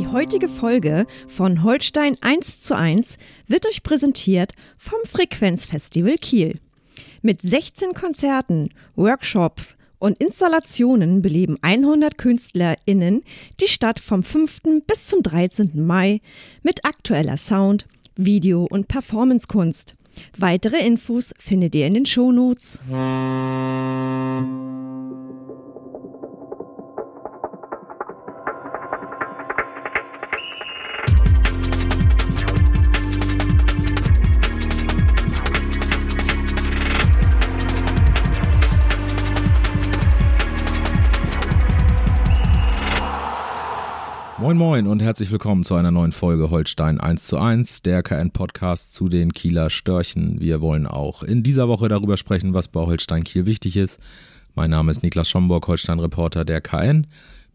Die heutige Folge von Holstein 1 zu 1 wird euch präsentiert vom Frequenzfestival Kiel. Mit 16 Konzerten, Workshops und Installationen beleben 100 KünstlerInnen die Stadt vom 5. bis zum 13. Mai mit aktueller Sound, Video- und Performancekunst. Weitere Infos findet ihr in den Shownotes. Moin Moin und herzlich willkommen zu einer neuen Folge Holstein 1 zu 1, der KN-Podcast zu den Kieler Störchen. Wir wollen auch in dieser Woche darüber sprechen, was bei Holstein Kiel wichtig ist. Mein Name ist Niklas Schomburg, Holstein-Reporter der KN.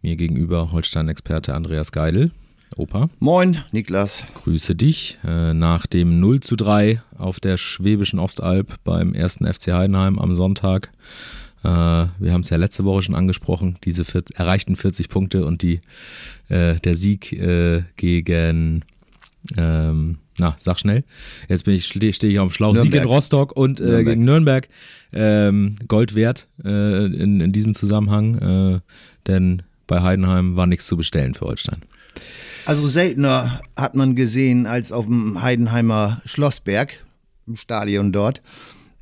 Mir gegenüber Holstein-Experte Andreas Geidel. Opa. Moin, Niklas. Grüße dich. Äh, nach dem 0 zu 3 auf der Schwäbischen Ostalb beim ersten FC Heidenheim am Sonntag wir haben es ja letzte Woche schon angesprochen, diese erreichten 40 Punkte und die, äh, der Sieg äh, gegen, ähm, na, sag schnell, jetzt bin ich, stehe steh ich auf dem Schlauch, Nürnberg. Sieg in Rostock und äh, Nürnberg. gegen Nürnberg, ähm, Gold wert äh, in, in diesem Zusammenhang, denn bei Heidenheim war nichts zu bestellen für Holstein. Also seltener hat man gesehen als auf dem Heidenheimer Schlossberg, im Stadion dort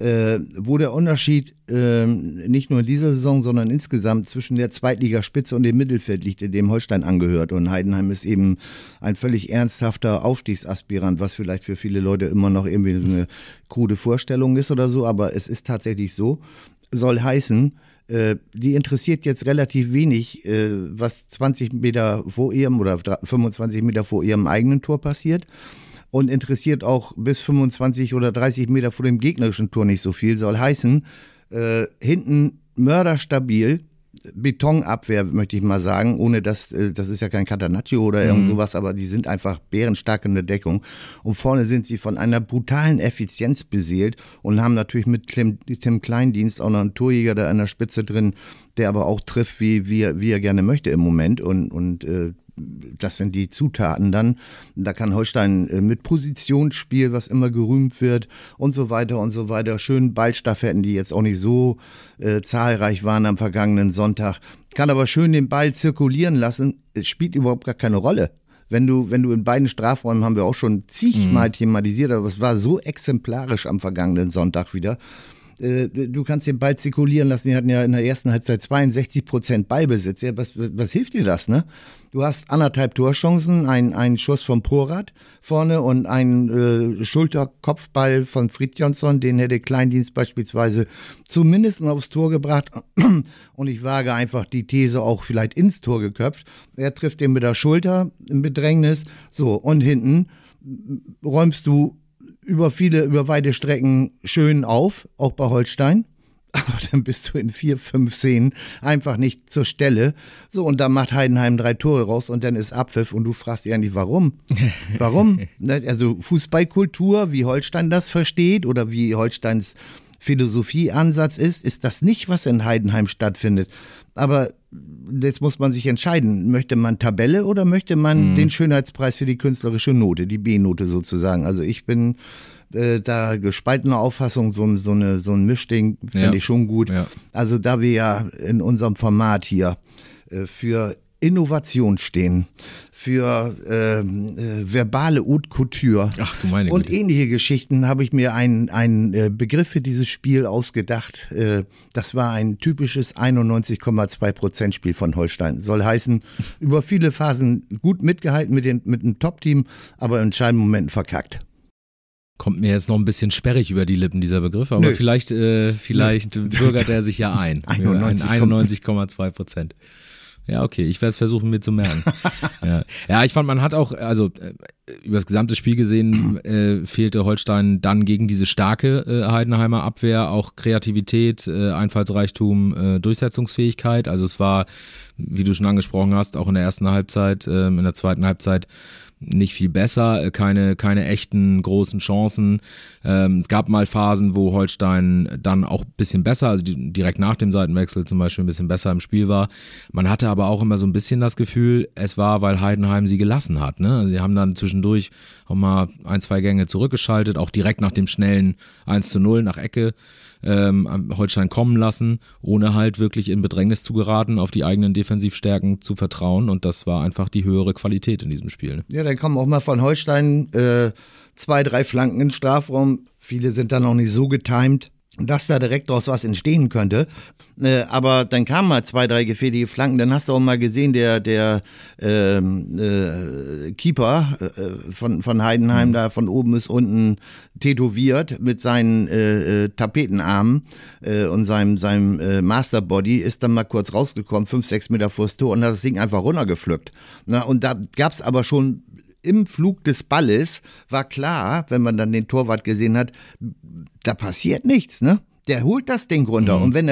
äh, wo der Unterschied äh, nicht nur in dieser Saison, sondern insgesamt zwischen der Zweitligaspitze und dem Mittelfeld liegt, dem Holstein angehört. Und Heidenheim ist eben ein völlig ernsthafter Aufstiegsaspirant, was vielleicht für viele Leute immer noch irgendwie so eine krude Vorstellung ist oder so, aber es ist tatsächlich so. Soll heißen, äh, die interessiert jetzt relativ wenig, äh, was 20 Meter vor ihrem oder 25 Meter vor ihrem eigenen Tor passiert und interessiert auch bis 25 oder 30 Meter vor dem gegnerischen Tor nicht so viel. Soll heißen, äh, hinten mörderstabil, Betonabwehr, möchte ich mal sagen, ohne dass, äh, das ist ja kein Catanaccio oder irgend mhm. sowas, aber die sind einfach bärenstark in der Deckung. Und vorne sind sie von einer brutalen Effizienz beseelt und haben natürlich mit Tim, Tim Kleindienst auch noch einen Torjäger da an der Spitze drin, der aber auch trifft, wie, wie, er, wie er gerne möchte im Moment. Und, und äh, das sind die Zutaten dann. Da kann Holstein äh, mit Positionsspiel, was immer gerühmt wird und so weiter und so weiter. Schön Ballstaffetten, die jetzt auch nicht so äh, zahlreich waren am vergangenen Sonntag. Kann aber schön den Ball zirkulieren lassen. Es spielt überhaupt gar keine Rolle. Wenn du, wenn du in beiden Strafräumen haben wir auch schon zigmal mhm. thematisiert, aber es war so exemplarisch am vergangenen Sonntag wieder. Äh, du kannst den Ball zirkulieren lassen. Die hatten ja in der ersten Halbzeit 62 Prozent Ballbesitz. Ja, was, was, was hilft dir das, ne? Du hast anderthalb Torchancen, einen Schuss vom Porat vorne und einen äh, Schulterkopfball von Fridjonsson, den hätte Kleindienst beispielsweise zumindest aufs Tor gebracht. Und ich wage einfach die These auch vielleicht ins Tor geköpft. Er trifft den mit der Schulter im Bedrängnis. So, und hinten räumst du über viele, über weite Strecken schön auf, auch bei Holstein. Aber dann bist du in vier, fünf Szenen einfach nicht zur Stelle. So, und da macht Heidenheim drei Tore raus und dann ist Abpfiff und du fragst dich eigentlich, warum? Warum? Ne, also Fußballkultur, wie Holstein das versteht oder wie Holsteins Philosophieansatz ist, ist das nicht, was in Heidenheim stattfindet. Aber jetzt muss man sich entscheiden, möchte man Tabelle oder möchte man mhm. den Schönheitspreis für die künstlerische Note, die B-Note sozusagen. Also ich bin äh, da gespaltener Auffassung, so, so, eine, so ein Mischding finde ja. ich schon gut. Ja. Also da wir ja in unserem Format hier äh, für Innovation stehen, für ähm, äh, verbale Haute Couture Ach, du meine und Güte. ähnliche Geschichten habe ich mir einen, einen äh, Begriff für dieses Spiel ausgedacht. Äh, das war ein typisches 91,2% Spiel von Holstein. Soll heißen, über viele Phasen gut mitgehalten mit, den, mit einem Top-Team, aber in entscheidenden Momenten verkackt. Kommt mir jetzt noch ein bisschen sperrig über die Lippen, dieser Begriff, aber Nö. vielleicht, äh, vielleicht Nö. bürgert er sich ja ein. 91,2 Prozent. Ja, okay, ich werde es versuchen, mir zu merken. ja. ja. ich fand, man hat auch, also äh, über das gesamte Spiel gesehen, äh, fehlte Holstein dann gegen diese starke äh, Heidenheimer Abwehr auch Kreativität, äh, Einfallsreichtum, äh, Durchsetzungsfähigkeit. Also es war, wie du schon angesprochen hast, auch in der ersten Halbzeit, ähm, in der zweiten Halbzeit nicht viel besser, äh, keine, keine echten großen Chancen. Ähm, es gab mal Phasen, wo Holstein dann auch ein bisschen besser, also direkt nach dem Seitenwechsel zum Beispiel ein bisschen besser im Spiel war. Man hatte aber auch immer so ein bisschen das Gefühl, es war, weil Heidenheim sie gelassen hat. Ne? Sie haben dann zwischendurch auch mal ein, zwei Gänge zurückgeschaltet, auch direkt nach dem schnellen 1 zu 0 nach Ecke ähm, Holstein kommen lassen, ohne halt wirklich in Bedrängnis zu geraten, auf die eigenen Defensivstärken zu vertrauen. Und das war einfach die höhere Qualität in diesem Spiel. Ja, dann kommen auch mal von Holstein äh, zwei, drei Flanken ins Strafraum. Viele sind dann auch nicht so getimed dass da direkt daraus was entstehen könnte. Äh, aber dann kamen mal zwei, drei gefährliche Flanken. Dann hast du auch mal gesehen, der, der ähm, äh, Keeper äh, von, von Heidenheim mhm. da von oben bis unten tätowiert mit seinen äh, äh Tapetenarmen äh, und seinem, seinem äh, Masterbody ist dann mal kurz rausgekommen, fünf, sechs Meter vors Tor und hat das Ding einfach runtergepflückt. Na, und da gab es aber schon im Flug des Balles war klar, wenn man dann den Torwart gesehen hat, da passiert nichts, ne? Der holt das Ding runter. Mhm. Und wenn,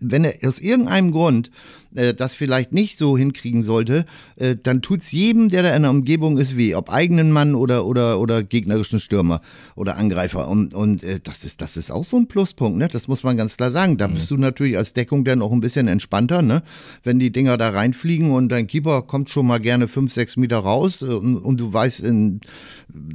wenn er aus irgendeinem Grund äh, das vielleicht nicht so hinkriegen sollte, äh, dann tut's jedem, der da in der Umgebung ist, weh. Ob eigenen Mann oder, oder, oder gegnerischen Stürmer oder Angreifer. Und, und äh, das, ist, das ist auch so ein Pluspunkt, ne? Das muss man ganz klar sagen. Da mhm. bist du natürlich als Deckung dann auch ein bisschen entspannter, ne? Wenn die Dinger da reinfliegen und dein Keeper kommt schon mal gerne fünf, sechs Meter raus äh, und, und du weißt, in,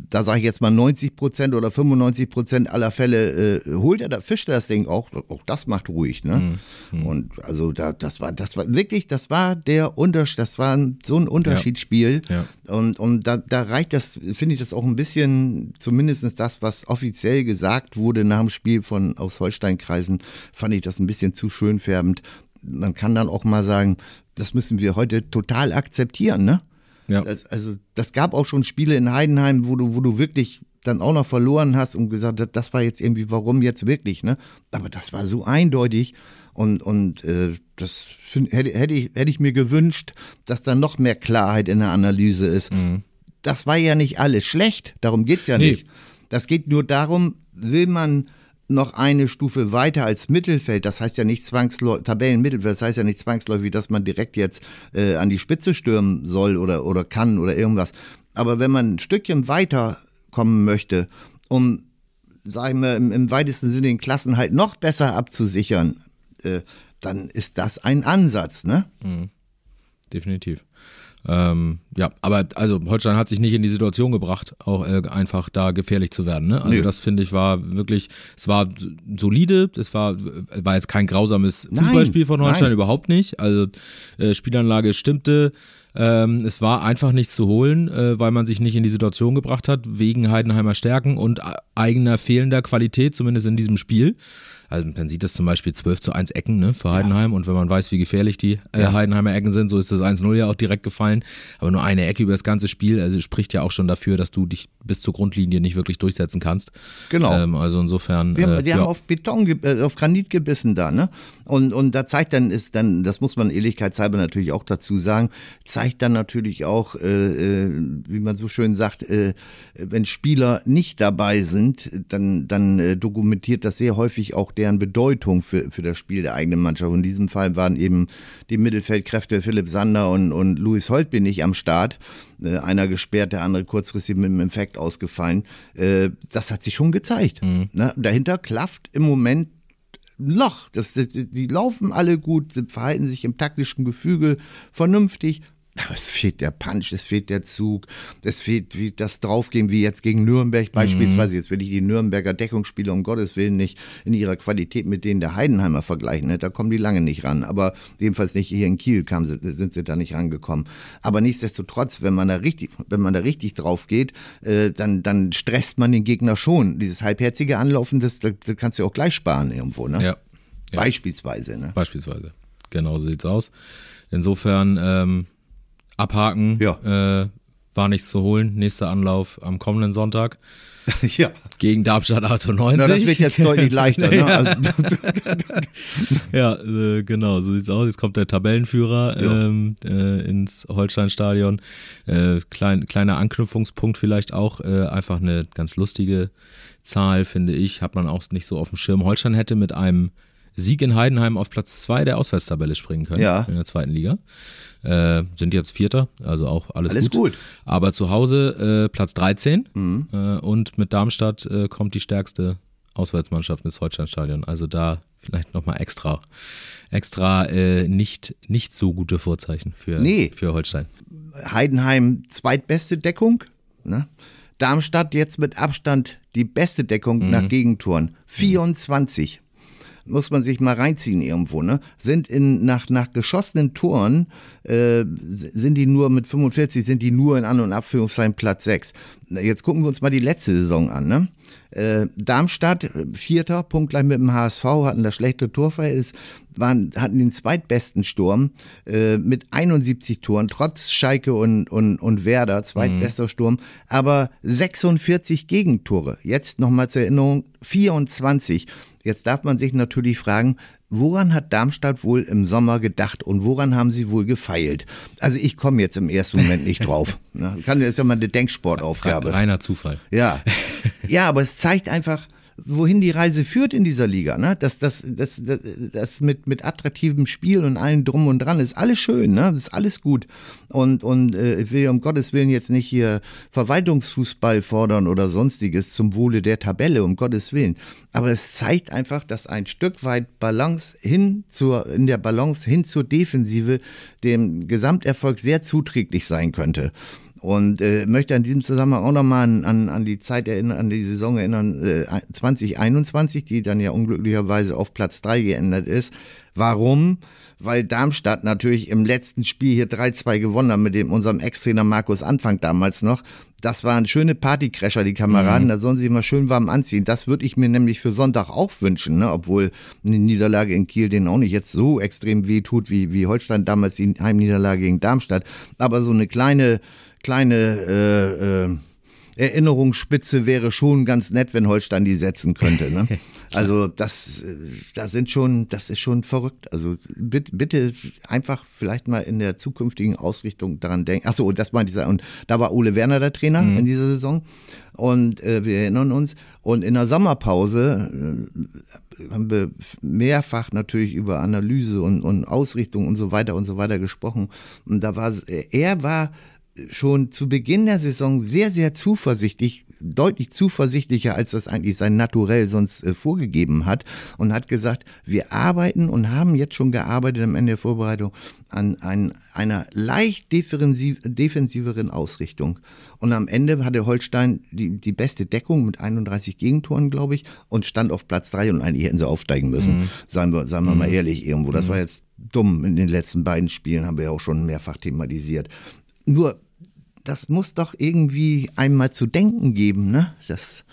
da sage ich jetzt mal 90 Prozent oder 95 Prozent aller Fälle äh, holt er da, fischt er das Ding auch. Auch das macht ruhig, ne? Mhm. Und also da, das war, das war wirklich, das war der Unterschied, das war so ein Unterschiedsspiel. Ja. Ja. Und, und da, da reicht das, finde ich das auch ein bisschen, zumindest das, was offiziell gesagt wurde nach dem Spiel von aus Holsteinkreisen, fand ich das ein bisschen zu schön färbend. Man kann dann auch mal sagen, das müssen wir heute total akzeptieren, ne? Ja. Das, also, das gab auch schon Spiele in Heidenheim, wo du, wo du wirklich dann auch noch verloren hast und gesagt hast, das war jetzt irgendwie, warum jetzt wirklich, ne? Aber das war so eindeutig und, und äh, das find, hätte, hätte, ich, hätte ich mir gewünscht, dass da noch mehr Klarheit in der Analyse ist. Mhm. Das war ja nicht alles schlecht, darum geht es ja nee. nicht. Das geht nur darum, will man noch eine Stufe weiter als Mittelfeld, das heißt ja nicht zwangsläufig, Tabellenmittelfeld, das heißt ja nicht zwangsläufig, dass man direkt jetzt äh, an die Spitze stürmen soll oder, oder kann oder irgendwas. Aber wenn man ein Stückchen weiter kommen möchte, um, sagen wir, im, im weitesten Sinne den Klassen halt noch besser abzusichern, äh, dann ist das ein Ansatz, ne? Mhm. Definitiv. Ähm, ja, aber also Holstein hat sich nicht in die Situation gebracht, auch äh, einfach da gefährlich zu werden. Ne? Also nee. das finde ich war wirklich, es war solide, es war, war jetzt kein grausames Fußballspiel von Holstein, nein. überhaupt nicht. Also äh, Spielanlage stimmte, ähm, es war einfach nichts zu holen, äh, weil man sich nicht in die Situation gebracht hat, wegen Heidenheimer Stärken und eigener fehlender Qualität, zumindest in diesem Spiel. Also man sieht das zum Beispiel 12 zu 1 Ecken ne, für Heidenheim ja. und wenn man weiß, wie gefährlich die äh, ja. Heidenheimer Ecken sind, so ist das 1-0 ja auch direkt gefallen. Aber nur eine Ecke über das ganze Spiel, also spricht ja auch schon dafür, dass du dich bis zur Grundlinie nicht wirklich durchsetzen kannst. Genau. Ähm, also insofern. Wir, äh, die ja. haben auf Beton, äh, auf Granit gebissen da, ne? Und, und da zeigt dann, ist dann, das muss man ehrlichkeitshalber natürlich auch dazu sagen, zeigt dann natürlich auch, äh, äh, wie man so schön sagt, äh, wenn Spieler nicht dabei sind, dann, dann äh, dokumentiert das sehr häufig auch deren Bedeutung für, für das Spiel der eigenen Mannschaft. Und in diesem Fall waren eben die Mittelfeldkräfte Philipp Sander und, und Luis Holtby nicht am Start. Äh, einer gesperrt, der andere kurzfristig mit dem Infekt ausgefallen. Äh, das hat sich schon gezeigt. Mhm. Ne? Dahinter klafft im Moment Loch. Das, die laufen alle gut, verhalten sich im taktischen Gefüge vernünftig, aber es fehlt der Punch, es fehlt der Zug, es fehlt wie das Draufgehen, wie jetzt gegen Nürnberg mhm. beispielsweise. Jetzt will ich die Nürnberger Deckungsspieler um Gottes Willen nicht in ihrer Qualität mit denen der Heidenheimer vergleichen. Ne? Da kommen die lange nicht ran. Aber jedenfalls nicht hier in Kiel kam, sind sie da nicht rangekommen. Aber nichtsdestotrotz, wenn man da richtig, wenn man da richtig drauf geht, äh, dann, dann stresst man den Gegner schon. Dieses halbherzige Anlaufen, das, das, das kannst du auch gleich sparen irgendwo. Ne? Ja. ja. Beispielsweise. Ne? Beispielsweise. Genau so sieht's aus. Insofern, ähm, abhaken. Ja. Äh, war nichts zu holen. Nächster Anlauf am kommenden Sonntag. Ja. Gegen Darmstadt 98. Na, das wird jetzt deutlich leichter. Ne? ja, also. ja äh, genau, so sieht's aus. Jetzt kommt der Tabellenführer ja. ähm, äh, ins Holsteinstadion. Äh, klein, kleiner Anknüpfungspunkt vielleicht auch. Äh, einfach eine ganz lustige Zahl, finde ich. Hat man auch nicht so auf dem Schirm. Holstein hätte mit einem Sieg in Heidenheim auf Platz 2 der Auswärtstabelle springen können Ja. in der zweiten Liga. Äh, sind jetzt Vierter, also auch alles, Alles gut. Mhm. Aber zu Hause äh, Platz 13 äh, und mit Darmstadt äh, kommt die stärkste Auswärtsmannschaft ins Holsteinstadion. Also da vielleicht nochmal extra, extra äh, nicht, nicht so gute Vorzeichen für, Nee. für Holstein. Heidenheim zweitbeste Deckung. Ne? Darmstadt jetzt mit Abstand die beste Deckung nach Gegentoren. 24. Muss man sich mal reinziehen irgendwo, ne? Sind in, nach, nach geschossenen Toren, äh, sind die nur mit 45, sind die nur in An- und Abführungszeichen Platz 6. Jetzt gucken wir uns mal die letzte Saison an, ne? Äh, Darmstadt, äh, Vierter, punktgleich mit dem HSV, hatten das schlechte Torverhältnis, waren, hatten den zweitbesten Sturm äh, mit 71 Toren, trotz Schalke und, und, und Werder, zweitbester Sturm, aber 46 Gegentore. Jetzt nochmal zur Erinnerung, 24. Jetzt darf man sich natürlich fragen, woran hat Darmstadt wohl im Sommer gedacht und woran haben sie wohl gefeilt? Also ich komme jetzt im ersten Moment nicht drauf. Ne? Kann, das ist ja mal eine Denksportaufgabe. Reiner Zufall. Ja. Ja, aber es zeigt einfach, wohin die Reise führt in dieser Liga. Ne? Das, das, das, das, das mit, mit attraktivem Spiel und allem drum und dran ist alles schön, ne? Ist alles gut. Und, und äh, ich will um Gottes Willen jetzt nicht hier Verwaltungsfußball fordern oder sonstiges zum Wohle der Tabelle, um Gottes Willen. Aber es zeigt einfach, dass ein Stück weit Balance hin zur, in der Balance hin zur Defensive dem Gesamterfolg sehr zuträglich sein könnte. Und äh, möchte in diesem Zusammenhang auch nochmal an, an, an die Zeit erinnern, an die Saison erinnern, äh, 2021, die dann ja unglücklicherweise auf Platz 3 geändert ist. Warum? Weil Darmstadt natürlich im letzten Spiel hier 3-2 gewonnen hat mit dem unserem Ex-Trainer Markus Anfang damals noch. Das waren schöne Partycrasher, die Kameraden, da sollen sie mal schön warm anziehen. Das würde ich mir nämlich für Sonntag auch wünschen, ne? obwohl eine Niederlage in Kiel denen auch nicht jetzt so extrem weh tut, wie, wie Holstein damals die Heimniederlage gegen Darmstadt. Aber so eine kleine, kleine äh, äh, Erinnerungsspitze wäre schon ganz nett, wenn Holstein die setzen könnte. Ne? Also das, äh, das sind schon, das ist schon verrückt. Also bitte, bitte einfach vielleicht mal in der zukünftigen Ausrichtung daran denken. Ach so, das meinte ich. Und da war Ole Werner der Trainer in dieser Saison. Und äh, wir erinnern uns. Und in der Sommerpause äh, haben wir mehrfach natürlich über Analyse und, und Ausrichtung und so weiter und so weiter gesprochen. Und da war er war schon zu Beginn der Saison sehr, sehr zuversichtlich, deutlich zuversichtlicher, als das eigentlich sein Naturell sonst äh, vorgegeben hat und hat gesagt, wir arbeiten und haben jetzt schon gearbeitet am Ende der Vorbereitung an ein, einer leicht defensiv, defensiveren Ausrichtung. Und am Ende hatte Holstein die, die beste Deckung mit 31 Gegentoren, glaube ich, und stand auf Platz drei und eigentlich hätten sie aufsteigen müssen. Sagen wir, sagen wir mal ehrlich irgendwo. Das war jetzt dumm. In den letzten beiden Spielen haben wir ja auch schon mehrfach thematisiert. Nur, das muss doch irgendwie einmal zu denken geben, ne? Dass,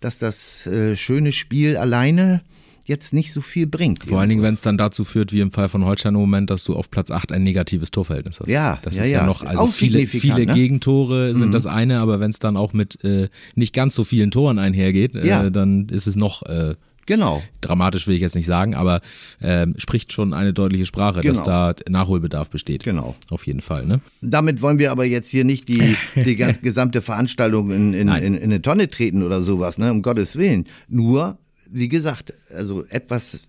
dass das äh, schöne Spiel alleine jetzt nicht so viel bringt. Vor allen Dingen, wenn es dann dazu führt, wie im Fall von Holstein im Moment, dass du auf Platz 8 ein negatives Torverhältnis hast. Ja, das ja, ist ja, ja. noch, also Auch viele, viele ne? Gegentore sind das eine, aber wenn es dann auch mit äh, nicht ganz so vielen Toren einhergeht, Ja. äh, dann ist es noch äh, Genau. dramatisch, will ich jetzt nicht sagen, aber ähm, spricht schon eine deutliche Sprache, dass Genau. da Nachholbedarf besteht. Genau. Auf jeden Fall, ne? Damit wollen wir aber jetzt hier nicht die, die ganz gesamte Veranstaltung in, in, in, in eine Tonne treten oder sowas, ne? um Gottes Willen. Nur, wie gesagt, also etwas,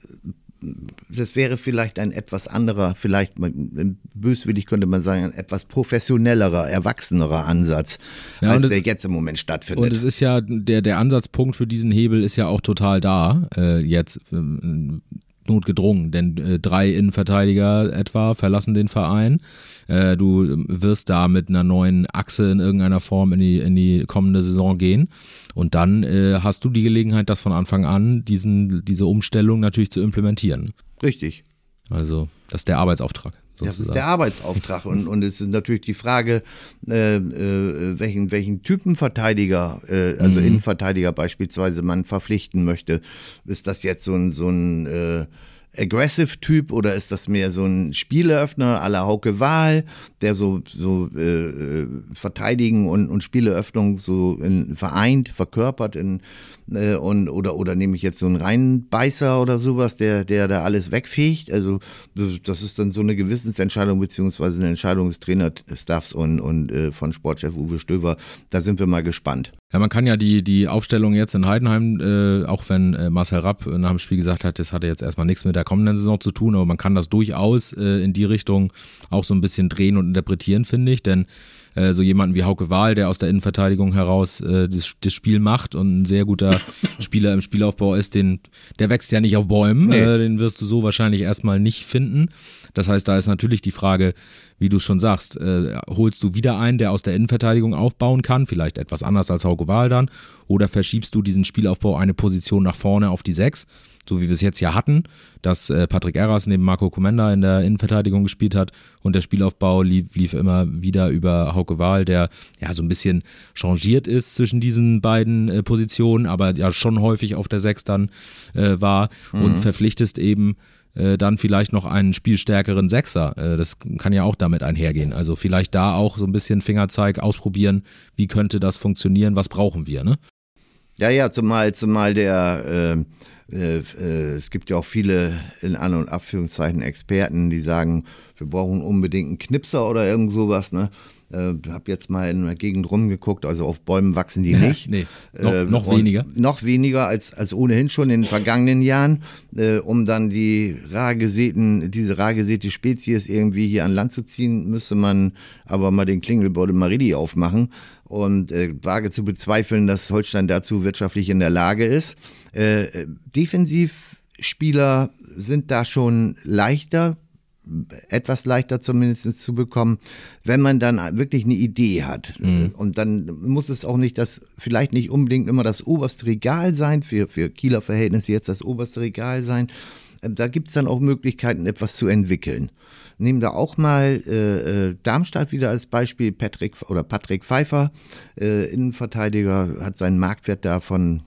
das wäre vielleicht ein etwas anderer, vielleicht man- böswillig könnte man sagen, ein etwas professionellerer, erwachsenerer Ansatz, Ja, als der es- jetzt im Moment stattfindet. Und es ist ja, der, der Ansatzpunkt für diesen Hebel ist ja auch total da, äh, jetzt ähm, notgedrungen, denn äh, drei Innenverteidiger etwa verlassen den Verein. Äh, du wirst da mit einer neuen Achse in irgendeiner Form in die, in die kommende Saison gehen. Und dann äh, hast du die Gelegenheit, das von Anfang an, diesen, diese Umstellung natürlich zu implementieren. Richtig. Also, das ist der Arbeitsauftrag. Sozusagen. Das ist der Arbeitsauftrag und, und es ist natürlich die Frage, äh, äh, welchen, welchen Typen Verteidiger, äh, also Innenverteidiger beispielsweise man verpflichten möchte. Ist das jetzt so ein, so ein äh, Aggressive-Typ oder ist das mehr so ein Spieleöffner à la Hauke Wahl, der so, so äh, Verteidigen und, und Spieleöffnung so in, vereint, verkörpert in, äh, und oder oder nehme ich jetzt so einen Reinbeißer oder sowas, der der da alles wegfegt. Also das ist dann so eine Gewissensentscheidung beziehungsweise eine Entscheidung des Trainerstaffs und und äh, von Sportchef Uwe Stöver. Da sind wir mal gespannt. Ja, man kann ja die, die Aufstellung jetzt in Heidenheim, äh, auch wenn äh, Marcel Rapp nach dem Spiel gesagt hat, das hatte jetzt erstmal nichts mit der kommenden Saison zu tun, aber man kann das durchaus äh, in die Richtung auch so ein bisschen drehen und interpretieren, finde ich, denn äh, so jemanden wie Hauke Wahl, der aus der Innenverteidigung heraus äh, das, das Spiel macht und ein sehr guter Spieler im Spielaufbau ist, den, der wächst ja nicht auf Bäumen, nee. äh, den wirst du so wahrscheinlich erstmal nicht finden. Das heißt, da ist natürlich die Frage, wie du schon sagst, äh, holst du wieder einen, der aus der Innenverteidigung aufbauen kann, vielleicht etwas anders als Hauke Wahl dann, oder verschiebst du diesen Spielaufbau eine Position nach vorne auf die Sechs, so wie wir es jetzt ja hatten, dass äh, Patrick Erras neben Marco Comenda in der Innenverteidigung gespielt hat und der Spielaufbau lief, lief immer wieder über Hauke Wahl, der ja so ein bisschen changiert ist zwischen diesen beiden äh, Positionen, aber ja schon häufig auf der Sechs dann äh, war mhm. und verpflichtest eben äh, dann vielleicht noch einen spielstärkeren Sechser. Äh, das kann ja auch damit einhergehen. Also vielleicht da auch so ein bisschen Fingerzeig ausprobieren, wie könnte das funktionieren, was brauchen wir, ne? Ja, ja, zumal, zumal der, äh, äh, äh, es gibt ja auch viele in An- und Abführungszeichen Experten, die sagen, wir brauchen unbedingt einen Knipser oder irgend sowas, ne? Äh, hab jetzt mal in der Gegend rumgeguckt, also auf Bäumen wachsen die nicht. nee, noch, äh, noch weniger. Noch weniger als, als ohnehin schon in den vergangenen Jahren, äh, um dann die rar gesäten, diese rar gesäte Spezies irgendwie hier an Land zu ziehen, müsste man aber mal den Klingelbeutel Maridi aufmachen und äh, wage zu bezweifeln, dass Holstein dazu wirtschaftlich in der Lage ist. Äh, Defensivspieler sind da schon leichter etwas leichter zumindest zu bekommen, wenn man dann wirklich eine Idee hat. Mhm. Und dann muss es auch nicht das, vielleicht nicht unbedingt immer das oberste Regal sein, für, für Kieler Verhältnisse jetzt das oberste Regal sein. Ähm, da gibt es dann auch Möglichkeiten, etwas zu entwickeln. Nehmen da auch mal äh, äh, Darmstadt wieder als Beispiel. Patrick oder Patrick Pfeiffer, äh, Innenverteidiger, hat seinen Marktwert da von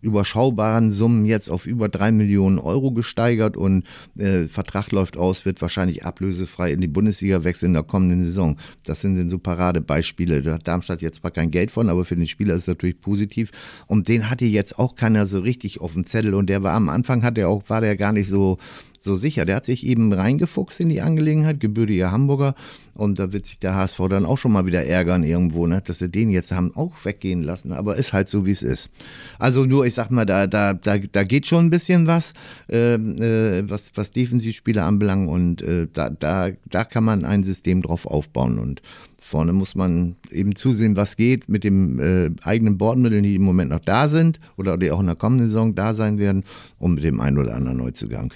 überschaubaren Summen jetzt auf über drei Millionen Euro gesteigert und äh, Vertrag läuft aus, wird wahrscheinlich ablösefrei in die Bundesliga wechseln in der kommenden Saison. Das sind so Paradebeispiele. Da hat Darmstadt jetzt zwar kein Geld von, aber für den Spieler ist es natürlich positiv. Und den hatte jetzt auch keiner so richtig auf dem Zettel und der war am Anfang hat er auch, war der gar nicht so so sicher. Der hat sich eben reingefuchst in die Angelegenheit, gebürtiger Hamburger. Und da wird sich der HSV dann auch schon mal wieder ärgern irgendwo, ne? dass sie den jetzt haben auch weggehen lassen. Aber ist halt so, wie es ist. Also nur, ich sag mal, da, da, da, da geht schon ein bisschen was, äh, äh, was, was Defensivspieler anbelangt. Und äh, da, da, da kann man ein System drauf aufbauen. Und vorne muss man eben zusehen, was geht mit den äh, eigenen Bordmitteln, die im Moment noch da sind oder die auch in der kommenden Saison da sein werden und mit dem einen oder anderen Neuzugang.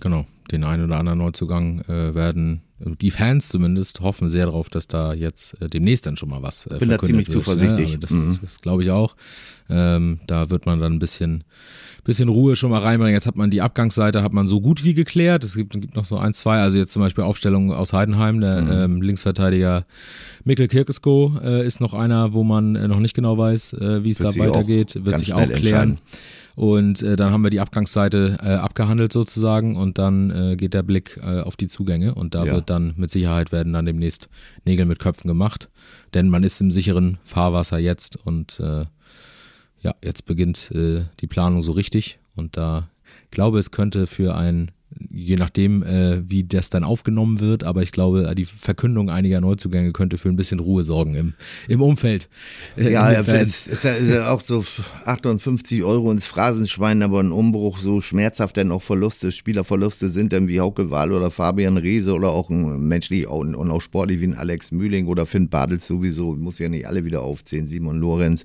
Genau, den einen oder anderen Neuzugang äh, werden die Fans zumindest hoffen sehr darauf, dass da jetzt äh, demnächst dann schon mal was äh, Bin da ziemlich wird, ne? zuversichtlich. Ne? Das, mhm. das glaube ich auch. Ähm, da wird man dann ein bisschen, bisschen Ruhe schon mal reinbringen. Jetzt hat man die Abgangsseite hat man so gut wie geklärt. Es gibt, gibt noch so ein, zwei, also jetzt zum Beispiel Aufstellung aus Heidenheim, der mhm. ähm, Linksverteidiger Mikkel Kirkesko äh, ist noch einer, wo man äh, noch nicht genau weiß, äh, wie es da weitergeht. Wird sich auch klären. Und äh, dann haben wir die Abgangsseite äh, abgehandelt sozusagen und dann äh, geht der Blick äh, auf die Zugänge und da ja. wird dann mit Sicherheit werden dann demnächst Nägel mit Köpfen gemacht, denn man ist im sicheren Fahrwasser jetzt und äh, ja, jetzt beginnt äh, die Planung so richtig und da glaube es könnte für ein je nachdem, äh, wie das dann aufgenommen wird, aber ich glaube, die Verkündung einiger Neuzugänge könnte für ein bisschen Ruhe sorgen im, im Umfeld. Äh, ja, es ist ja, ist ja auch so 58 Euro ins Phrasenschwein, aber ein Umbruch, so schmerzhaft denn auch Verluste, Spielerverluste sind dann wie Hauke Wahl oder Fabian Reese oder auch ein menschlich und auch sportlich wie ein Alex Mühling oder Finn Bartels sowieso, muss ja nicht alle wieder aufzählen, Simon Lorenz.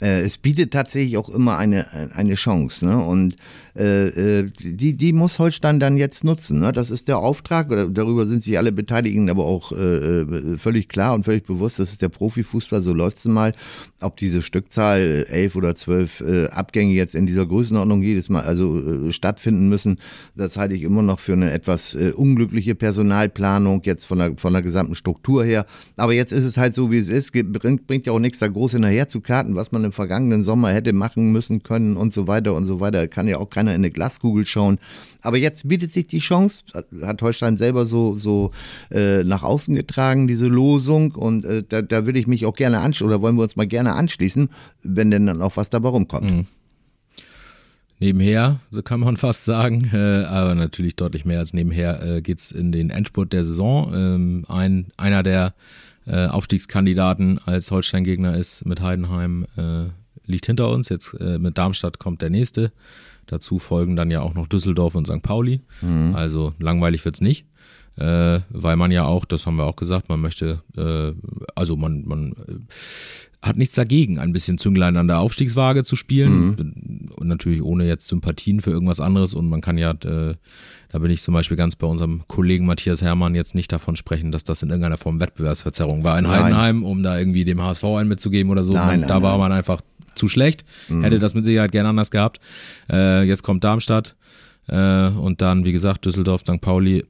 Äh, es bietet tatsächlich auch immer eine, eine Chance, ne? Und äh, äh, die, die muss Holstein dann jetzt nutzen. Ne? Das ist der Auftrag, darüber sind sich alle Beteiligten aber auch äh, äh, völlig klar und völlig bewusst, das ist der Profifußball, so läuft es mal. Ob diese Stückzahl elf oder zwölf äh, Abgänge jetzt in dieser Größenordnung jedes Mal also äh, stattfinden müssen, das halte ich immer noch für eine etwas äh, unglückliche Personalplanung jetzt von der, von der gesamten Struktur her. Aber jetzt ist es halt so, wie es ist. Bringt, bringt ja auch nichts da groß hinterher zu karten, was man im vergangenen Sommer hätte machen müssen können und so weiter und so weiter. Kann ja auch keiner in eine Glaskugel schauen. Aber jetzt bietet sich die Chance, hat Holstein selber so, so äh, nach außen getragen, diese Losung. Und äh, da, da würde ich mich auch gerne anschließen, oder wollen wir uns mal gerne anschließen, wenn denn dann auch was dabei rumkommt. Mhm. Nebenher, so kann man fast sagen, äh, aber natürlich deutlich mehr als nebenher äh, geht es in den Endspurt der Saison. Ähm, ein, einer der äh, Aufstiegskandidaten als Holstein-Gegner ist mit Heidenheim, äh, liegt hinter uns. Jetzt äh, mit Darmstadt kommt der nächste. Dazu folgen dann ja auch noch Düsseldorf und St. Pauli. Mhm. Also langweilig wird es nicht. Äh, weil man ja auch, das haben wir auch gesagt, man möchte, äh, also man, man äh, hat nichts dagegen, ein bisschen Zünglein an der Aufstiegswaage zu spielen. Mhm. Und natürlich ohne jetzt Sympathien für irgendwas anderes. Und man kann ja, äh, da bin ich zum Beispiel ganz bei unserem Kollegen Matthias Hermann jetzt nicht davon sprechen, dass das in irgendeiner Form Wettbewerbsverzerrung war in nein. Heidenheim, um da irgendwie dem HSV einen mitzugeben oder so. Nein, man, da nein, war man einfach zu schlecht. Mhm. Hätte das mit Sicherheit gern anders gehabt. Äh, jetzt kommt Darmstadt. Äh, und dann, wie gesagt, Düsseldorf, St. Pauli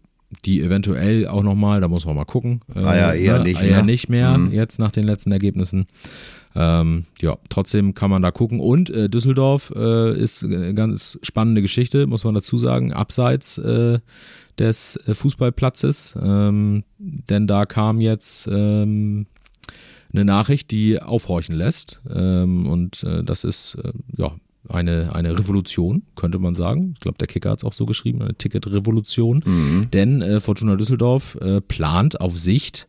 die eventuell auch nochmal, da muss man mal gucken. Äh, ah ja, eher ne? nicht. Eher ne? nicht mehr, mhm. jetzt nach den letzten Ergebnissen. Ähm, ja, trotzdem kann man da gucken. Und äh, Düsseldorf äh, ist eine ganz spannende Geschichte, muss man dazu sagen, abseits äh, des äh, Fußballplatzes. Ähm, denn da kam jetzt ähm, eine Nachricht, die aufhorchen lässt. Ähm, und äh, das ist, äh, ja, eine, eine Revolution, könnte man sagen. Ich glaube, der Kicker hat es auch so geschrieben, eine Ticket-Revolution. Mhm. Denn äh, Fortuna Düsseldorf äh, plant auf Sicht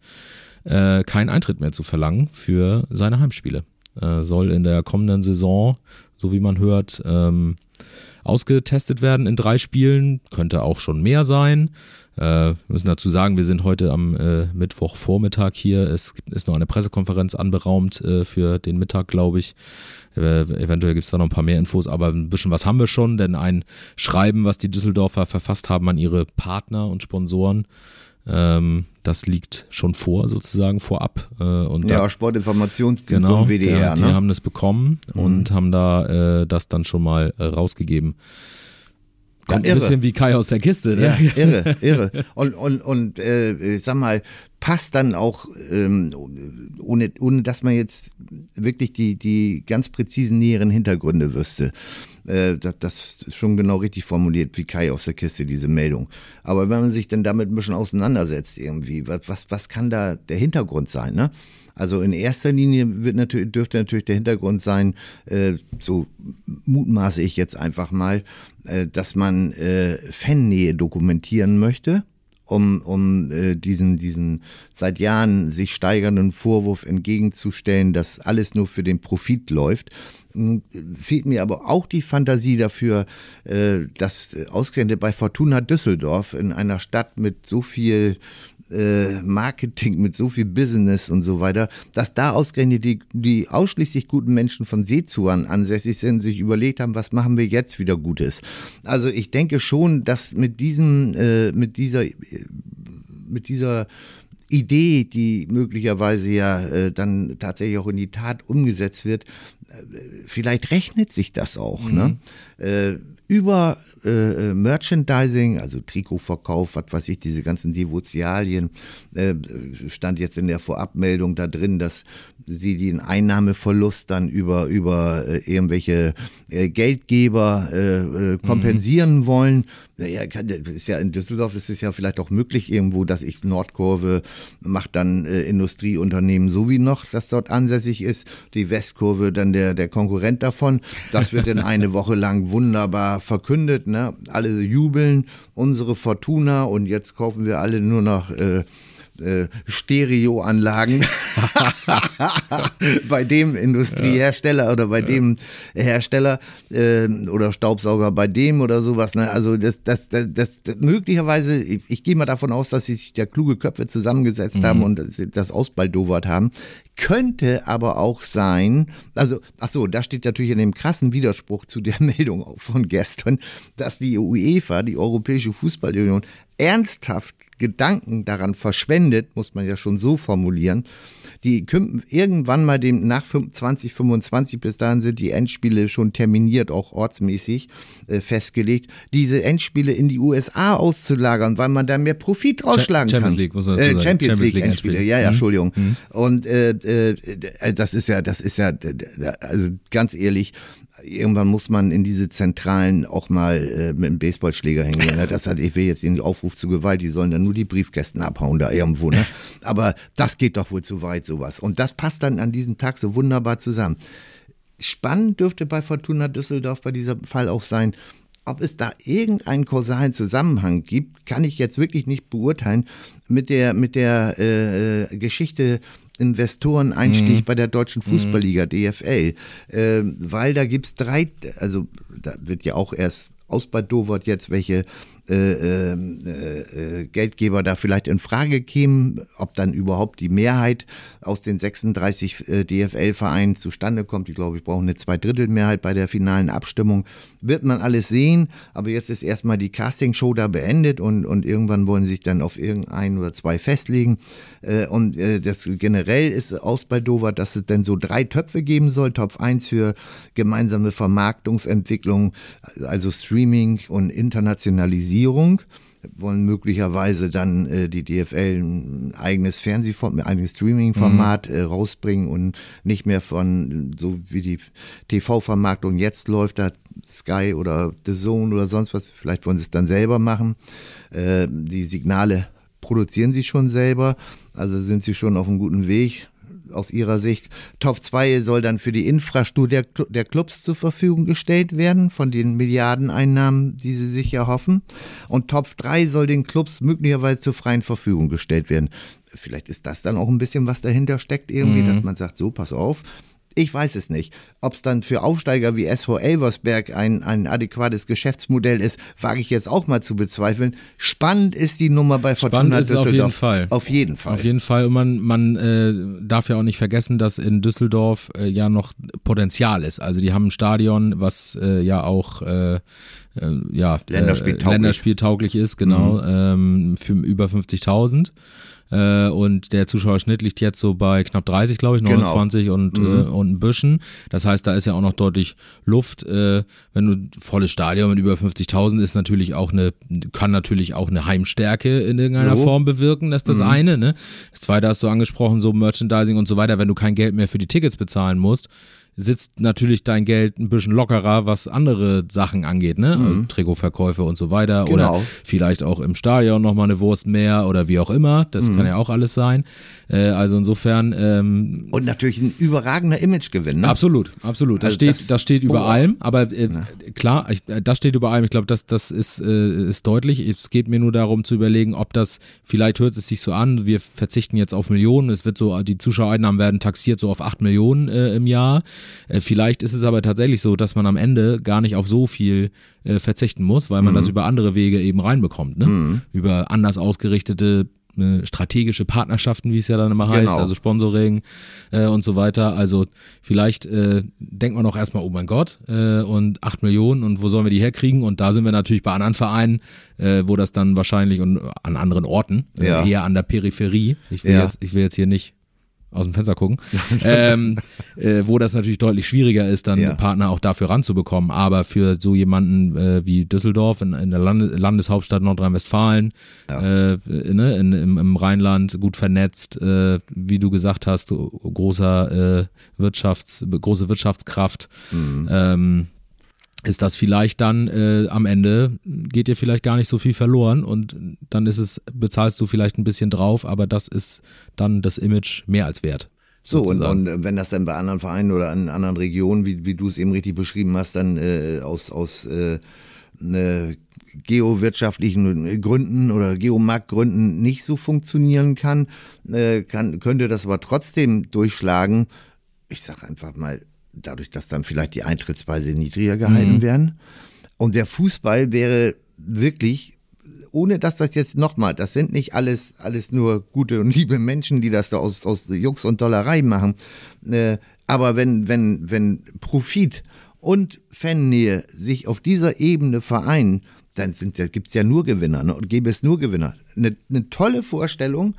äh, keinen Eintritt mehr zu verlangen für seine Heimspiele. Äh, soll in der kommenden Saison, so wie man hört, ähm, ausgetestet werden in drei Spielen. Könnte auch schon mehr sein. Äh, wir müssen dazu sagen, wir sind heute am äh, Mittwochvormittag hier. Es ist noch eine Pressekonferenz anberaumt äh, für den Mittag, glaube ich. Äh, eventuell gibt es da noch ein paar mehr Infos, aber ein bisschen was haben wir schon, denn ein Schreiben, was die Düsseldorfer verfasst haben an ihre Partner und Sponsoren, ähm, das liegt schon vor, sozusagen vorab. Äh, und ja, da, Sportinformationsdienst genau, und WDR. Der, ne? Die haben das bekommen mhm. und haben da äh, das dann schon mal äh, rausgegeben. Kommt ja, ein bisschen wie Kai aus der Kiste. Ne? Ja, irre, irre. Und, und, und äh, ich sag mal, passt dann auch, ähm, ohne, ohne dass man jetzt wirklich die, die ganz präzisen näheren Hintergründe wüsste. Äh, das, ist schon genau richtig formuliert, wie Kai aus der Kiste, diese Meldung. Aber wenn man sich dann damit ein bisschen auseinandersetzt, irgendwie, was, was, was kann da der Hintergrund sein, ne? Also in erster Linie wird natürlich, dürfte natürlich der Hintergrund sein, äh, so mutmaße ich jetzt einfach mal, äh, dass man äh, Fannähe dokumentieren möchte um, um äh, diesen, diesen seit Jahren sich steigernden Vorwurf entgegenzustellen, dass alles nur für den Profit läuft. Nun fehlt mir aber auch die Fantasie dafür, äh, dass ausgerechnet bei Fortuna Düsseldorf in einer Stadt mit so viel äh, Marketing, mit so viel Business und so weiter, dass da ausgerechnet die, die ausschließlich guten Menschen von Seezuan ansässig sind, sich überlegt haben, was machen wir jetzt wieder Gutes. Also ich denke schon, dass mit diesem, äh, mit dieser, mit dieser Idee, die möglicherweise ja äh, dann tatsächlich auch in die Tat umgesetzt wird, äh, vielleicht rechnet sich das auch. Ne? Mhm. Ne? Äh, über äh, äh, Merchandising, also Trikotverkauf, was weiß ich, diese ganzen Devotialien, äh, stand jetzt in der Vorabmeldung da drin, dass sie den Einnahmeverlust dann über, über äh, irgendwelche äh, Geldgeber äh, äh kompensieren mhm. wollen. Naja, ist ja in Düsseldorf ist es ja vielleicht auch möglich irgendwo, dass ich Nordkurve macht dann äh, Industrieunternehmen so wie noch, das dort ansässig ist, die Westkurve dann der, der Konkurrent davon. Das wird dann eine Woche lang wunderbar verkündet, ne? Alle jubeln, unsere Fortuna und jetzt kaufen wir alle nur noch äh, äh, Stereoanlagen bei dem Industriehersteller oder bei dem Hersteller äh, oder Staubsauger bei dem oder sowas. Ne? Also das, das, das, das, möglicherweise, ich, ich gehe mal davon aus, dass sich da kluge Köpfe zusammengesetzt mhm. haben und das, das ausbaldowert haben. Könnte aber auch sein, also, ach so, da steht natürlich in dem krassen Widerspruch zu der Meldung von gestern, dass die UEFA, die Europäische Fußballunion, ernsthaft Gedanken daran verschwendet, muss man ja schon so formulieren, die irgendwann mal dem nach 2025, bis dahin sind die Endspiele schon terminiert, auch ortsmäßig äh, festgelegt, diese Endspiele in die USA auszulagern, weil man da mehr Profit rausschlagen Champions kann. League, muss man dazu äh, Champions, Champions League, League Endspiele, ja, ja, mhm. Entschuldigung. Mhm. Und äh, äh, das ist ja, das ist ja, also ganz ehrlich, irgendwann muss man in diese Zentralen auch mal äh, mit einem Baseballschläger hingehen. Ne? Das hat, ich will jetzt den Aufruf zu Gewalt, die sollen dann nur die Briefkästen abhauen da irgendwo. Ne? Aber das geht doch wohl zu weit, sowas. Und das passt dann an diesem Tag so wunderbar zusammen. Spannend dürfte bei Fortuna Düsseldorf bei diesem Fall auch sein, ob es da irgendeinen kausalen Zusammenhang gibt, kann ich jetzt wirklich nicht beurteilen mit der, mit der äh, äh Geschichte Investoreneinstieg mhm. bei der deutschen Fußballliga, DFL. Äh, weil da gibt es drei, also da wird ja auch erst aus Bad Dovert jetzt welche äh, ähm, äh, äh, Geldgeber da vielleicht in Frage kämen, ob dann überhaupt die Mehrheit aus den 36 äh, DFL-Vereinen zustande kommt. Ich glaube, ich brauche eine Zweidrittelmehrheit bei der finalen Abstimmung. Wird man alles sehen, aber jetzt ist erstmal die Castingshow da beendet und, und irgendwann wollen sie sich dann auf irgendein oder zwei festlegen. Und das generell ist aus bei Dover, dass es dann so drei Töpfe geben soll. Topf 1 für gemeinsame Vermarktungsentwicklung, also Streaming und Internationalisierung Digitalisierung wollen möglicherweise dann äh, die DFL ein eigenes Fernsehformat, ein eigenes Streaming-Format mhm. äh, rausbringen und nicht mehr von, so wie die TV-Vermarktung jetzt läuft, da Sky oder The Zone oder sonst was, vielleicht wollen sie es dann selber machen. Äh, die Signale produzieren sie schon selber, also sind sie schon auf einem guten Weg aus Ihrer Sicht. Top 2 soll dann für die Infrastruktur der, Clubs zur Verfügung gestellt werden, von den Milliardeneinnahmen, die sie sich erhoffen. Und Top 3 soll den Clubs möglicherweise zur freien Verfügung gestellt werden. Vielleicht ist das dann auch ein bisschen, was dahinter steckt, irgendwie, mhm. dass man sagt, so, pass auf, ich weiß es nicht. Ob es dann für Aufsteiger wie SV Elversberg ein, ein adäquates Geschäftsmodell ist, wage ich jetzt auch mal zu bezweifeln. Spannend ist die Nummer bei Fortuna Spannend ist Düsseldorf. Auf jeden Fall. Auf jeden Fall. Auf jeden Fall. Und man, man äh, darf ja auch nicht vergessen, dass in Düsseldorf äh, ja noch Potenzial ist. Also die haben ein Stadion, was äh, ja auch äh, äh, ja, Länderspieltauglich. Länderspieltauglich ist, genau, mhm. ähm, für über 50.000. Äh, und der Zuschauerschnitt liegt jetzt so bei knapp 30, glaube ich, 29 genau. und, mhm. äh, und ein bisschen. Das heißt, da ist ja auch noch deutlich Luft. Äh, wenn du volles Stadion mit über 50.000 ist natürlich auch eine, kann natürlich auch eine Heimstärke in irgendeiner so. Form bewirken. Das ist das mhm. eine. Ne? Das zweite hast du angesprochen, so Merchandising und so weiter. Wenn du kein Geld mehr für die Tickets bezahlen musst, sitzt natürlich dein Geld ein bisschen lockerer, was andere Sachen angeht, ne? Mhm. Also Trikotverkäufe und so weiter. Genau. Oder vielleicht auch im Stadion nochmal eine Wurst mehr oder wie auch immer. Das mhm. kann ja auch alles sein. Äh, also insofern. Ähm, und natürlich ein überragender Imagegewinn, ne? Absolut, absolut. Das also steht, das, das steht über oh. allem. Aber äh, klar, ich, das steht über allem. Ich glaube, das, das ist, äh, ist deutlich. Es geht mir nur darum zu überlegen, ob das, vielleicht hört es sich so an, wir verzichten jetzt auf Millionen. Es wird so, die Zuschauereinnahmen werden taxiert so auf 8 Millionen äh, im Jahr. Äh, vielleicht ist es aber tatsächlich so, dass man am Ende gar nicht auf so viel äh, verzichten muss, weil man mhm. das über andere Wege eben reinbekommt. Ne? Mhm. Über anders ausgerichtete äh, strategische Partnerschaften, wie es ja dann immer heißt, genau. also Sponsoring äh, und so weiter. Also vielleicht äh, denkt man auch erstmal, oh mein Gott, äh, und 8 Millionen und wo sollen wir die herkriegen? Und da sind wir natürlich bei anderen Vereinen, äh, wo das dann wahrscheinlich und an anderen Orten, äh, ja. eher an der Peripherie. Ich will, ja. jetzt, ich will jetzt hier nicht aus dem Fenster gucken, ähm, äh, wo das natürlich deutlich schwieriger ist, dann ja. Partner auch dafür ranzubekommen. Aber für so jemanden äh, wie Düsseldorf in, in der Lande Landeshauptstadt Nordrhein-Westfalen, ja. äh, ne, in, im, im, Rheinland gut vernetzt, äh, wie du gesagt hast, großer äh, Wirtschafts, große Wirtschaftskraft. Mhm. Ähm, ist das vielleicht dann äh, am Ende geht dir vielleicht gar nicht so viel verloren und dann ist es, bezahlst du vielleicht ein bisschen drauf, aber das ist dann das Image mehr als wert. So, und, und, wenn das dann bei anderen Vereinen oder in anderen Regionen, wie, wie du es eben richtig beschrieben hast, dann äh, aus, aus äh, ne, geowirtschaftlichen Gründen oder Geomarktgründen nicht so funktionieren kann, äh, kann, könnte das aber trotzdem durchschlagen. Ich sage einfach mal, dadurch, dass dann vielleicht die Eintrittspreise niedriger gehalten mhm. werden. Und der Fußball wäre wirklich, ohne dass das jetzt nochmal, das sind nicht alles, alles nur gute und liebe Menschen, die das da aus, aus Jux und Dollerei machen. Äh, aber wenn, wenn, wenn Profit und Fannähe sich auf dieser Ebene vereinen, dann gibt es ja nur Gewinner ne? und gäbe es nur Gewinner. Eine, eine tolle Vorstellung,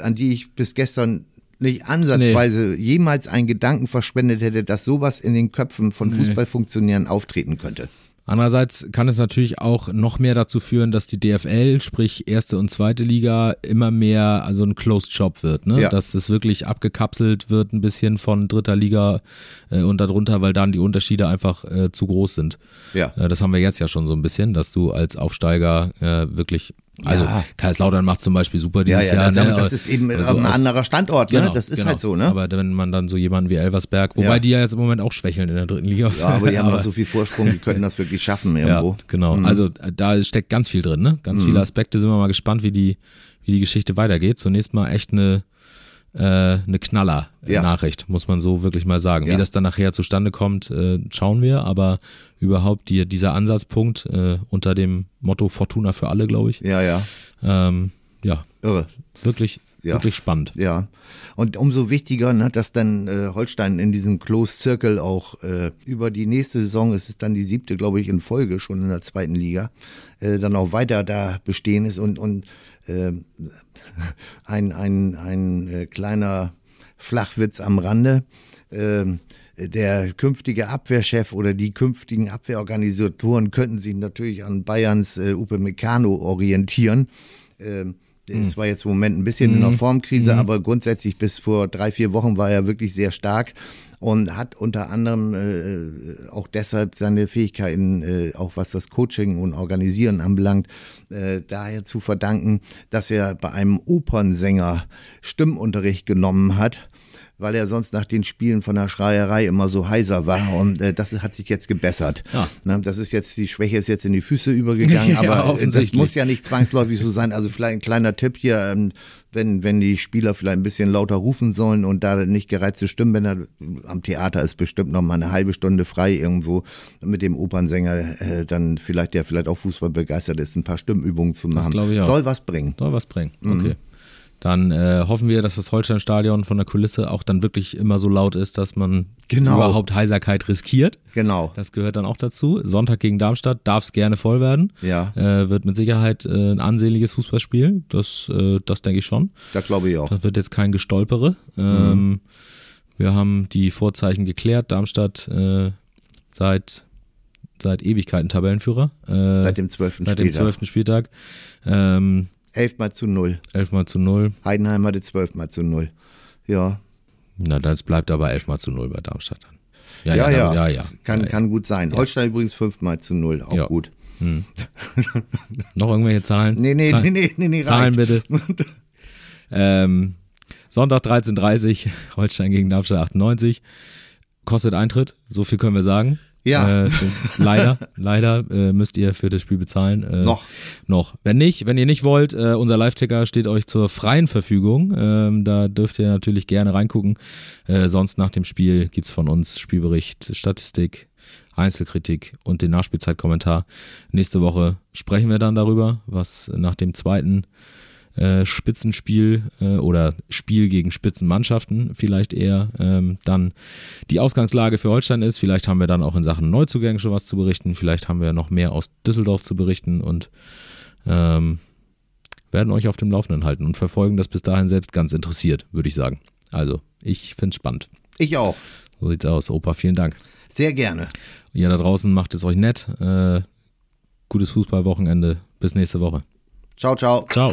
an die ich bis gestern nicht ansatzweise nee. jemals einen Gedanken verschwendet hätte, dass sowas in den Köpfen von nee. Fußballfunktionären auftreten könnte. Andererseits kann es natürlich auch noch mehr dazu führen, dass die DFL, sprich erste und zweite Liga, immer mehr also ein Closed Shop wird, ne? Ja. Dass es wirklich abgekapselt wird ein bisschen von dritter Liga äh, und darunter, weil dann die Unterschiede einfach äh, zu groß sind. Ja. Äh, das haben wir jetzt ja schon so ein bisschen, dass du als Aufsteiger äh, wirklich Also Ja. Kaiserslautern macht zum Beispiel super Ja, dieses ja, Jahr. das, ne? das ist eben Also ein anderer Standort, ne? Genau, das ist genau. halt so, ne? Aber wenn man dann so jemanden wie Elversberg, wobei Ja. die ja jetzt im Moment auch schwächeln in der dritten Liga. ja, aber die haben noch so viel Vorsprung, die könnten das wirklich schaffen irgendwo. Ja, genau. Mhm. Also äh, da steckt ganz viel drin, ne? Ganz viele Aspekte. Sind wir mal gespannt, wie die, wie die Geschichte weitergeht. Zunächst mal echt eine, äh, eine Knaller-Nachricht, muss man so wirklich mal sagen. Ja. Wie das dann nachher zustande kommt, äh, schauen wir. Aber überhaupt die, dieser Ansatzpunkt äh, unter dem Motto Fortuna für alle, glaube ich. Ja, ja, Ähm, ja, irre. wirklich, Ja. wirklich spannend. Ja, und umso wichtiger, ne, dass dann äh, Holstein in diesem Closed Circle auch äh, über die nächste Saison, es ist dann die siebte, glaube ich, in Folge schon in der zweiten Liga, äh, dann auch weiter da bestehen ist und, und äh, ein, ein, ein äh, kleiner Flachwitz am Rande. ähm, der künftige Abwehrchef oder die künftigen Abwehrorganisatoren könnten sich natürlich an Bayerns äh, Upe Meccano orientieren. Ähm, es war jetzt im Moment ein bisschen in der Formkrise, aber grundsätzlich bis vor drei, vier Wochen war er wirklich sehr stark und hat unter anderem äh, auch deshalb seine Fähigkeiten, äh, auch was das Coaching und Organisieren anbelangt, äh, daher zu verdanken, dass er bei einem Opernsänger Stimmunterricht genommen hat weil er sonst nach den Spielen von der Schreierei immer so heiser war und äh, das hat sich jetzt gebessert. Ja. Na, das ist jetzt, die Schwäche ist jetzt in die Füße übergegangen, Ja, aber äh, das offensichtlich. muss ja nicht zwangsläufig so sein. Also vielleicht ein kleiner Tipp hier, ähm, wenn, wenn die Spieler vielleicht ein bisschen lauter rufen sollen und da nicht gereizte Stimmbänder, am Theater ist bestimmt noch mal eine halbe Stunde frei irgendwo mit dem Opernsänger, äh, dann vielleicht, der vielleicht auch Fußball begeistert ist, ein paar Stimmübungen zu machen. glaube ich auch. Soll was bringen. Soll was bringen. Mhm. Dann äh, hoffen wir, dass das Holstein-Stadion von der Kulisse auch dann wirklich immer so laut ist, dass man Genau. überhaupt Heiserkeit riskiert. Genau. Das gehört dann auch dazu. Sonntag gegen Darmstadt darf es gerne voll werden. Ja. Äh, wird mit Sicherheit äh, ein ansehnliches Fußballspiel. Das, äh, das denke ich schon. Das glaube ich auch. Das wird jetzt kein Gestolpere. Ähm, Wir haben die Vorzeichen geklärt. Darmstadt äh, seit, seit Ewigkeiten Tabellenführer. Äh, Seit dem 12. seit dem Spieltag. 12. Spieltag. Ähm, 11 mal zu 0. 11 mal zu 0. Heidenheim hatte 12 mal zu 0. Ja, Na, das bleibt aber 11 mal zu 0 bei Darmstadt dann. ja, ja. ja, ja, ja. Kann, ja, ja. kann gut sein. Holstein übrigens 5 mal zu 0. Auch Ja. gut. Noch irgendwelche Zahlen? Nee, nee, Zahl- nee, nee, nee, nee, Zahlen bitte. ähm, Sonntag 13.30 Holstein gegen Darmstadt 98. Kostet Eintritt, so viel können wir sagen. Ja. Äh, leider, leider äh, müsst ihr für das Spiel bezahlen. Äh, Noch. Noch. Wenn nicht, wenn ihr nicht wollt, äh, unser Live-Ticker steht euch zur freien Verfügung. Ähm, da dürft ihr natürlich gerne reingucken. Äh, sonst nach dem Spiel gibt's von uns Spielbericht, Statistik, Einzelkritik und den Nachspielzeitkommentar. Nächste Woche sprechen wir dann darüber, was nach dem zweiten äh, Spitzenspiel äh, oder Spiel gegen Spitzenmannschaften vielleicht eher ähm, dann die Ausgangslage für Holstein ist. Vielleicht haben wir dann auch in Sachen Neuzugänge schon was zu berichten. Vielleicht haben wir noch mehr aus Düsseldorf zu berichten und ähm, werden euch auf dem Laufenden halten und verfolgen das bis dahin selbst ganz interessiert, würde ich sagen. Also, ich finde es spannend. Ich auch. So sieht's aus. Opa, vielen Dank. Sehr gerne. Ihr da draußen macht es euch nett. Äh, gutes Fußballwochenende. Bis nächste Woche. Ciao, ciao. Ciao.